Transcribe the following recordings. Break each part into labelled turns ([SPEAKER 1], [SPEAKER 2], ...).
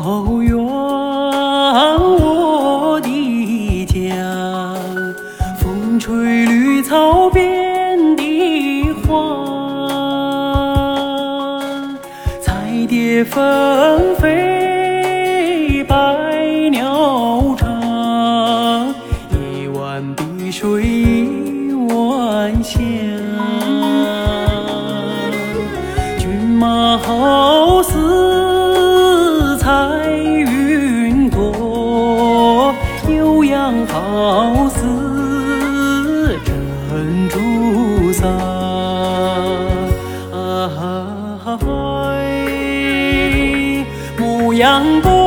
[SPEAKER 1] 草原，我的家，风吹绿草遍地花，彩蝶纷飞，百鸟唱，一湾碧水一湾香，骏马好好似珍珠撒。牧羊姑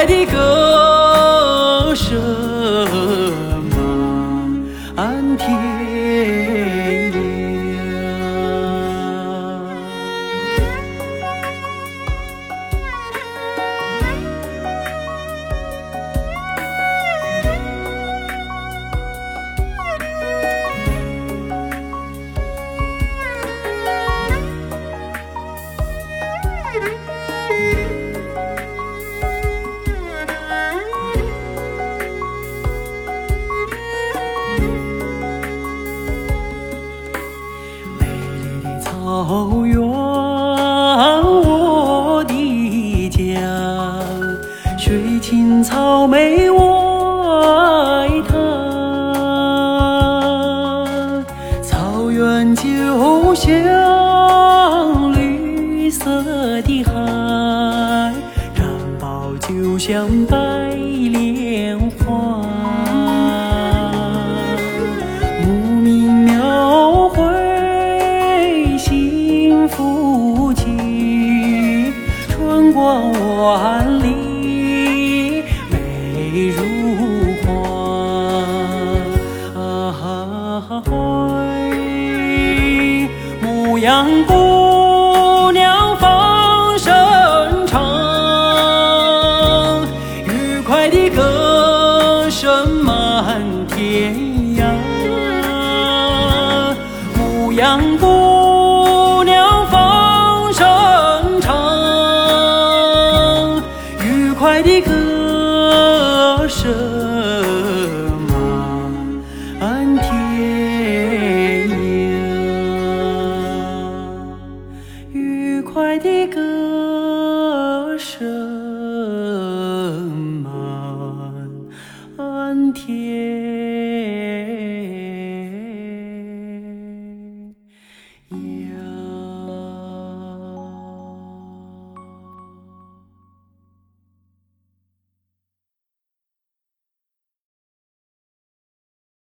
[SPEAKER 1] 爱的歌。草原，我的家，水青草美我爱它。草原就像绿色的海，毡包就像白万里，美如画。牧羊姑娘放声唱，愉快的歌声满天涯。牧羊姑。愉快的歌声满天涯愉快的歌声。